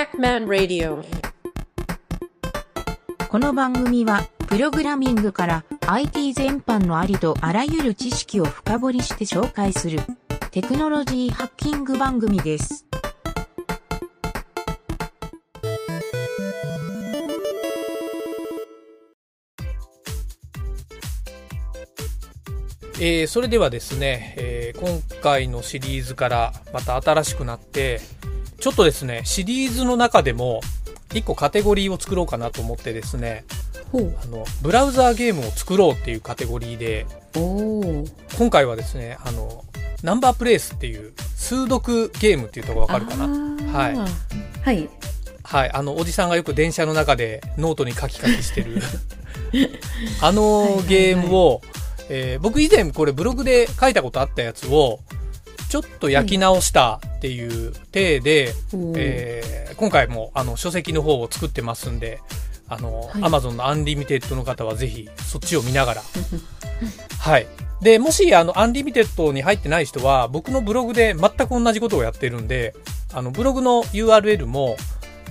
Pac-Man Radio この番組は、プログラミングから IT 全般のありとあらゆる知識を深掘りして紹介するテクノロジーハッキング番組です。えーそれではですね、えー今回のシリーズからまた新しくなって、ちょっとですね、シリーズの中でも、一個カテゴリーを作ろうかなと思ってですね。あの、ブラウザーゲームを作ろうっていうカテゴリーで。今回はですね、あの、ナンバープレイスっていう、数独ゲームっていうところわかるかなはいはい。はい。はい、あの、おじさんがよく電車の中でノートにカキカキしてる、あのゲームを、えー僕以前これブログで書いたことあったやつを、ちょっと焼き直したっていう体で、おーえー今回もあの書籍の方を作ってますんで、あの、はい Amazon のアンリミテッドの方はぜひそっちを見ながら。はい。で、もしあの、アンリミテッドに入ってない人は、僕のブログで全く同じことをやってるんで、あの、ブログの URL も、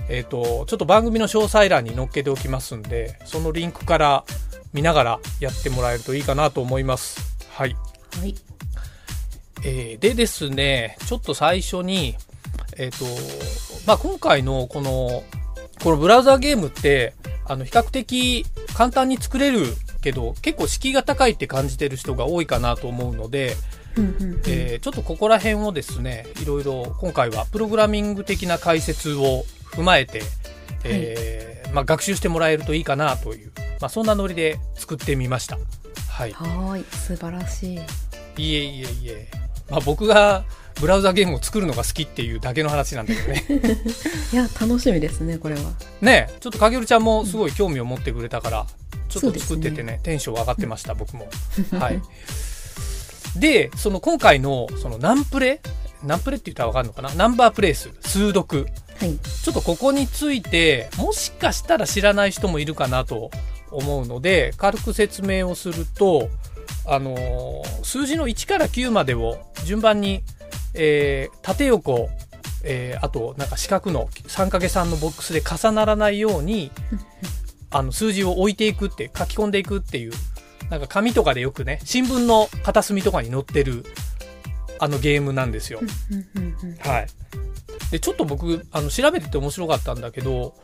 えっ、と、ちょっと番組の詳細欄に載っけておきますんで、そのリンクから見ながらやってもらえるといいかなと思います。はい。はい。えーでですね、ちょっと最初に、えっ、と、まあ、今回のこの、このブラウザーゲームって、あの、比較的簡単に作れるけど、結構敷居が高いって感じてる人が多いかなと思うので、えーちょっとここら辺をですね、いろいろ今回はプログラミング的な解説を踏まえて、えーまあ、学習してもらえるといいかなという、まあ、そんなノリで作ってみました。はい。はーい。素晴らしい。いえいえいえ。まあ、僕がブラウザゲームを作るのが好きっていうだけの話なんだけどね。いや、楽しみですね、これは。ねえちょっとかげるちゃんもすごい興味を持ってくれたから、ちょっと作っててそうね、テンション上がってました、僕も。はい。で、その今回の、そのナンプレ？ナンプレって言ったらわかるのかな？ナンバープレイス、数読。はい。ちょっとここについて、もしかしたら知らない人もいるかなと思うので、軽く説明をすると、あのー数字の1から9までを順番に、えー縦横、えーあとなんか四角の 3×3 のボックスで重ならないように、あの数字を置いていくって、書き込んでいくっていう、なんか紙とかでよくね、新聞の片隅とかに載ってる、あのゲームなんですよ。はい。で、ちょっと僕、あの、調べてて面白かったんだけど、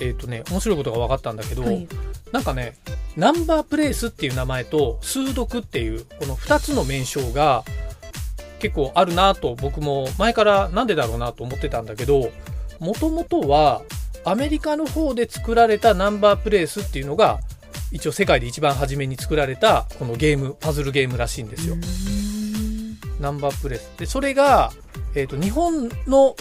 えっ、とね、面白いことが分かったんだけど、はい。なんかね、ナンバープレイスっていう名前と、数読っていう、この二つの名称が、結構あるなと僕も前からなんでだろうなと思ってたんだけど、もともとはアメリカの方で作られたナンバープレイスっていうのが、一応世界で一番初めに作られたこのゲーム、パズルゲームらしいんですよ。ナンバープレス。で、それが、えっ、と、日本の、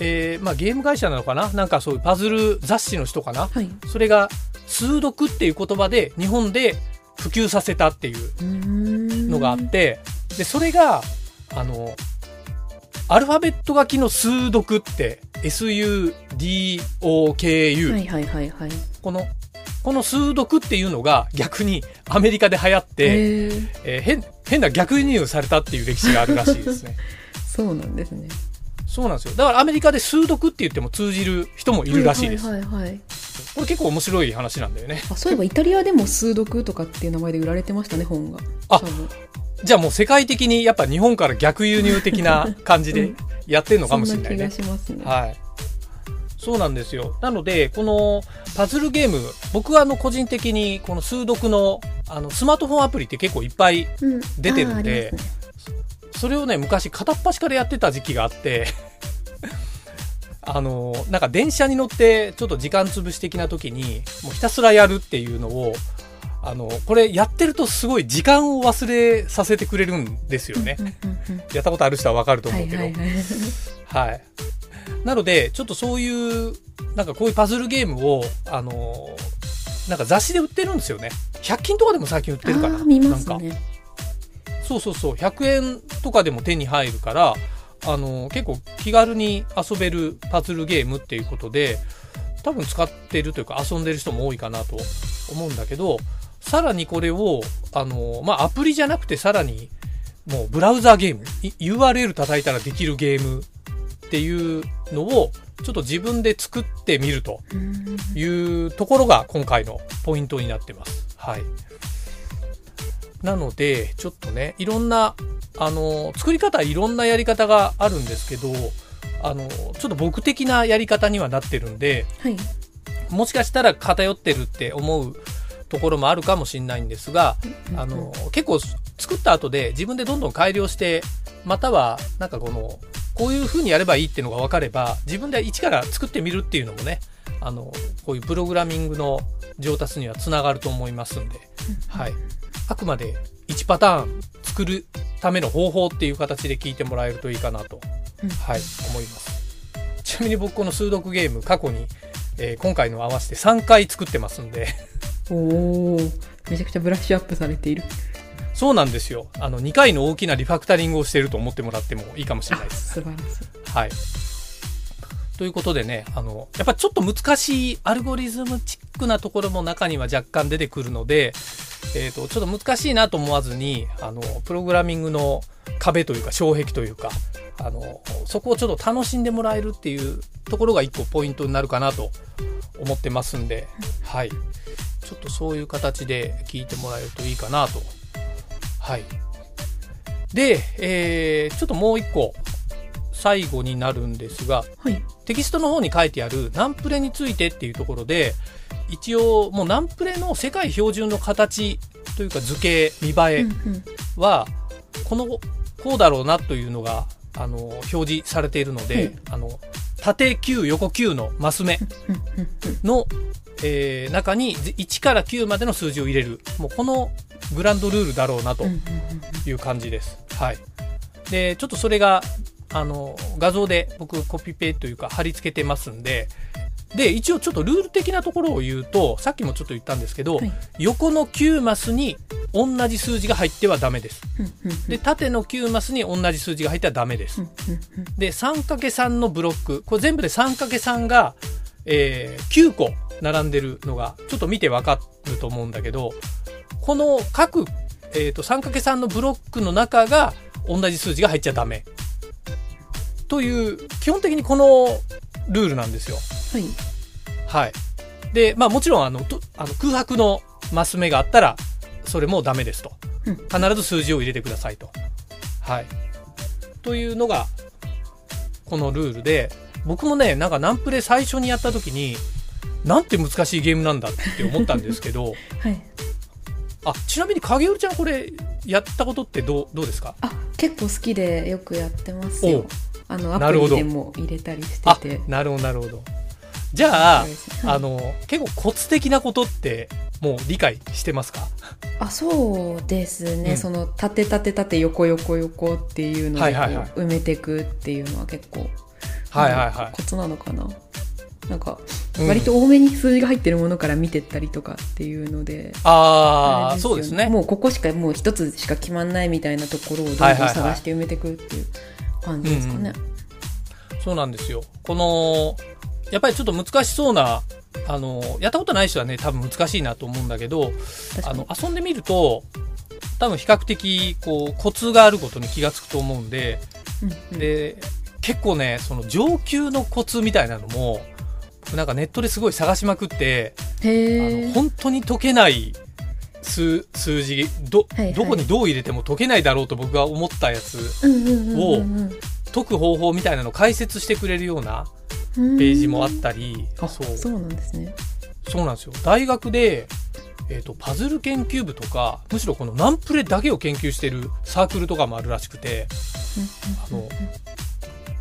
えーまあ、ゲーム会社なのかな？なんかそういうパズル雑誌の人かな？はい。それが、数読っていう言葉で日本で普及させたっていうののがあって、で、それが、あの、アルファベット書きの数読って、SUDOKU、はいはいはいはい。この、この数読っていうのが逆にアメリカで流行って、えー変、変な逆輸入されたっていう歴史があるらしいですね。そうなんですね。そうなんですよ。だからアメリカで数読って言っても通じる人もいるらしいです。はいはいはいはい。これ結構面白い話なんだよね。あ、そういえばイタリアでも数読とかっていう名前で売られてましたね、本が。あじゃあもう世界的にやっぱ日本から逆輸入的な感じでやってんのかもしれないねそんね。はい。そうなんですよ。なので、このパズルゲーム、僕はあの個人的にこの数読のあのスマートフォンアプリって結構いっぱい、うん出てるんであーありますねそれをね、昔片っ端からやってた時期があって、あの、なんか電車に乗ってちょっと時間潰し的な時に、もうひたすらやるっていうのを、あの、これやってるとすごい時間を忘れさせてくれるんですよね。やったことある人はわかるとはい思うけど。はいはい。はい。なので、ちょっとそういう、なんかこういうパズルゲームを、あのーなんか雑誌で売ってるんですよね。100均とかでも最近売ってるかな。あー見ますなんか。ね。そうそうそう。100円とかでも手に入るから、あの結構気軽に遊べるパズルゲームっていうことで、多分使ってるというか遊んでる人も多いかなと思うんだけど、さらにこれを、あのまあ、アプリじゃなくてさらに、もうブラウザーゲーム、URL 叩いたらできるゲームっていうのをちょっと自分で作ってみるというところが今回のポイントになってます。はい。なので、ちょっとね、いろんな、あの、作り方いろんなやり方があるんですけど、あの、ちょっと僕的なやり方にはなってるんで、はい。もしかしたら偏ってるって思うところもあるかもしれないんですが、あの、結構作った後で自分でどんどん改良して、または、なんかこの、こういう風にやればいいっていうのが分かれば、自分で一から作ってみるっていうのもね、あの、こういうプログラミングの上達にはつながると思いますんで、はい。あくまで1パターン作るための方法っていう形で聞いてもらえるといいかなと、うんはい、思います。ちなみに僕この数読ゲーム過去に、えー今回の合わせて3回作ってますんで、おおめちゃくちゃブラッシュアップされている。そうなんですよ。あの、2回の大きなリファクタリングをしていると思ってもらってもいいかもしれないあ、です。素晴らしい。はい。ということでね、あの、やっぱちょっと難しいアルゴリズムチックなところも中には若干出てくるので、えっ、と、ちょっと難しいなと思わずに、あの、プログラミングの壁というか、障壁というか、あの、そこをちょっと楽しんでもらえるっていうところが一個ポイントになるかなと思ってますんで、はい。ちょっとそういう形で聞いてもらえるといいかなと。はい。で、えー、ちょっともう一個、最後になるんですが、はい。テキストの方に書いてあるナンプレについてっていうところで、一応もうナンプレの世界標準の形というか図形、見栄えは、この、こうだろうなというのが、あの、表示されているので、はいあの、縦9、横9のマス目の、えー中に1から9までの数字を入れる。もうこのグランドルールだろうなという感じです。はい。で、ちょっとそれが、あの、画像で僕コピペというか貼り付けてますんで、で、一応ちょっとルール的なところを言うと、さっきもちょっと言ったんですけど、はい。横の9マスに同じ数字が入ってはダメです。で、縦の9マスに同じ数字が入ってはダメです。で、3×3 のブロック、これ全部で 3×3 が、えー9個並んでるのが、ちょっと見てわかると思うんだけど、この各、えー、と 3×3 のブロックの中が同じ数字が入っちゃダメ。という、基本的にこのルールなんですよ。はい。はい。で、まあもちろんあの、とあの空白のマス目があったら、それもダメですと。うん必ず数字を入れてくださいと。はい。というのが、このルールで、僕もね、なんかナンプレ最初にやった時に、なんて難しいゲームなんだって思ったんですけど、はい。あ、ちなみに影織ちゃんこれ、やったことってどう、どうですか？あ、結構好きでよくやってますよ。あの、アプリでも入れたりしあて。て。、なるほど、なるほど。じゃあ、はい。あの、結構コツ的なことって、もう理解してますか？あそうですね、うん。その縦縦縦横横横っていうのでこうはいはいはい。埋めていくっていうのは結構はいはいはい。コツなのかな？なんかうん。割と多めに数字が入ってるものから見てったりとかっていうので、ああ、れそうですね。もうここしかもう一つしか決まんないみたいなところをどんどんはいはいはい探して埋めていくっていう感じですかね。そうなんですよ。この、やっぱりちょっと難しそうな、あの、やったことない人はね、多分難しいなと思うんだけど、あの、遊んでみると、多分比較的、こう、コツがあることに気がつくと思うんで、うんうんで、結構ね、その上級のコツみたいなのも、なんかネットですごい探しまくって、あの、本当に解けない数、数字、ど、はいはい。どこにどう入れても解けないだろうと僕が思ったやつ、を解く方法みたいなのを解説してくれるようなペページもあったり、あそう。そうなんですね。そうなんですよ。大学で、えー、とパズル研究部とかむしろこのナンプレだけを研究してるサークルとかもあるらしくてあの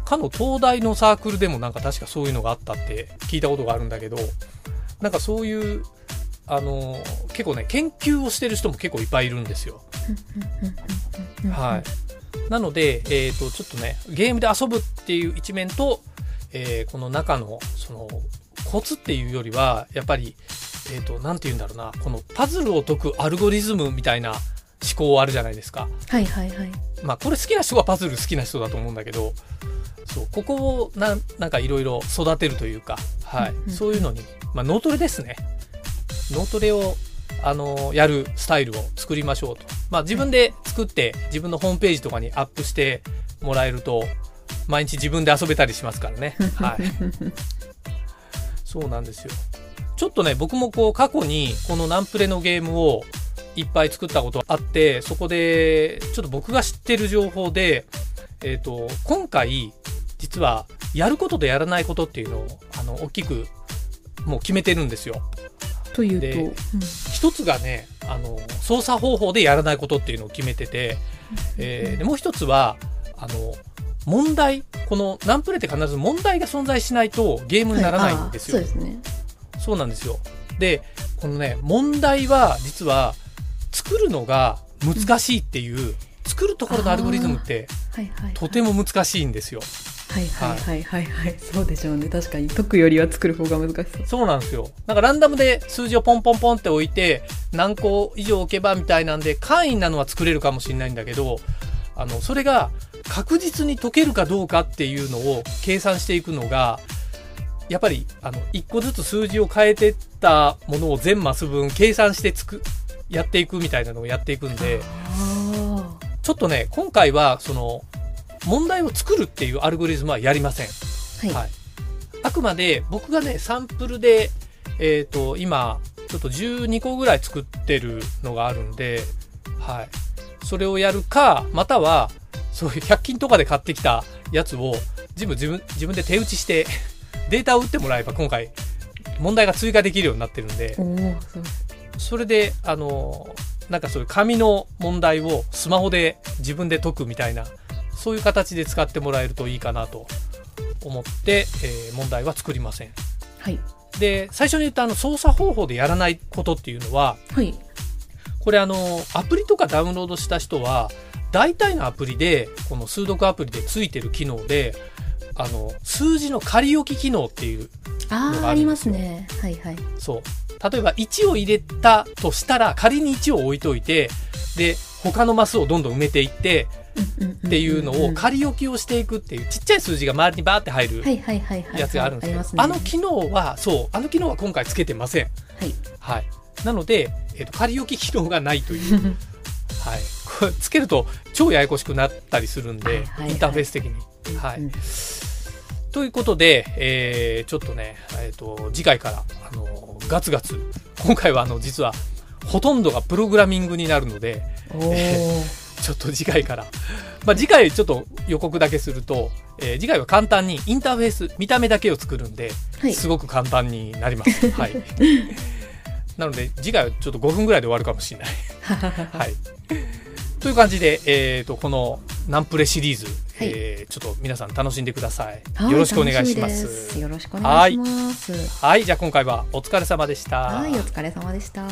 かの東大のサークルでもなんか確かそういうのがあったって聞いたことがあるんだけどなんかそういうあの結構ね研究をしてる人も結構いっぱいいるんですよ。はい、なので、えー、とちょっとねゲームで遊ぶっていう一面と、えーこの中のそのコツっていうよりはやっぱり、えー、となんて言うんだろうなこのパズルを解くアルゴリズムみたいな思考あるじゃないですか。はいはいはい。まあこれ好きな人はパズル好きな人だと思うんだけどそうここをななんかいろいろ育てるというか、はいそういうのに、まあ、脳トレですね脳トレをあのやるスタイルを作りましょうと、まあ、自分で作って自分のホームページとかにアップしてもらえると毎日自分で遊べたりしますからね。はい。そうなんですよ。ちょっとね、僕もこう過去にこのナンプレのゲームをいっぱい作ったことあって、そこでちょっと僕が知ってる情報で、えっ、と、今回、実はやることとやらないことっていうのを、あの、大きくもう決めてるんですよ。というでと、うん一つがね、あの、操作方法でやらないことっていうのを決めてて、えーでもう一つは、あの、問題、このナンプレって必ず問題が存在しないとゲームにならないんですよ。はいそうですね。そうなんですよ。で、このね、問題は実は作るのが難しいっていう、作るところのアルゴリズムってはいはい。とても難しいんですよ。はいはいはいはいはい。そうでしょうね。確かに解くよりは作る方が難しそう。そうなんですよ。なんかランダムで数字をポンポンポンって置いて、何個以上置けばみたいなんで、簡易なのは作れるかもしれないんだけど、あの、それが確実に解けるかどうかっていうのを計算していくのが、やっぱり、あの、一個ずつ数字を変えてったものを全マス分計算してつく、やっていくみたいなのをやっていくんで、あちょっとね、今回は、その、問題を作るっていうアルゴリズムはやりません。あ。はい。はいあくまで僕がね、サンプルで、えっ、と、今、ちょっと12個ぐらい作ってるのがあるんで、はい。それをやるか、または、そういう100均とかで買ってきたやつを、自分、自分、自分で手打ちして、データを打ってもらえば今回、問題が追加できるようになってるんで。それで、あの、なんかそういう紙の問題をスマホで自分で解くみたいな、そういう形で使ってもらえるといいかなと思って、えー問題は作りません。はい。で、最初に言ったあの操作方法でやらないことっていうのは、はい。これあの、アプリとかダウンロードした人は、大体のアプリで、この数読アプリでついてる機能で、あの、数字の仮置き機能っていう、ああ、のがあありますね。はいはい。そう。例えば1を入れたとしたら、仮に1を置いといて、で、他のマスをどんどん埋めていって、っっていうのを仮置きをしていくっていう、ちっちゃい数字が周りにバーって入る。やつがあるんですけど。あの機能は、そう、あの機能は今回つけてません。はい。はい。なので、えっ、と、仮置き機能がないという。はい。これつけると超ややこしくなったりするんで、インターフェース的に。はい。うんということで、えー、ちょっとね、えっ、と、次回から、あの、ガツガツ、今回はあの、実は、ほとんどがプログラミングになるので。ちょっと次回から。まあ、次回ちょっと予告だけすると、えー次回は簡単にインターフェース、見た目だけを作るんで、はい。すごく簡単になります。はい。なので、次回はちょっと5分ぐらいで終わるかもしれない。はい。という感じで、えっ、と、このナンプレシリーズ、えーちょっと皆さん楽しんでください。はいよろしくお願いしま。すよろしくお願いします。はい、じゃあ今回はお疲れ様でした。はい、お疲れ様でした。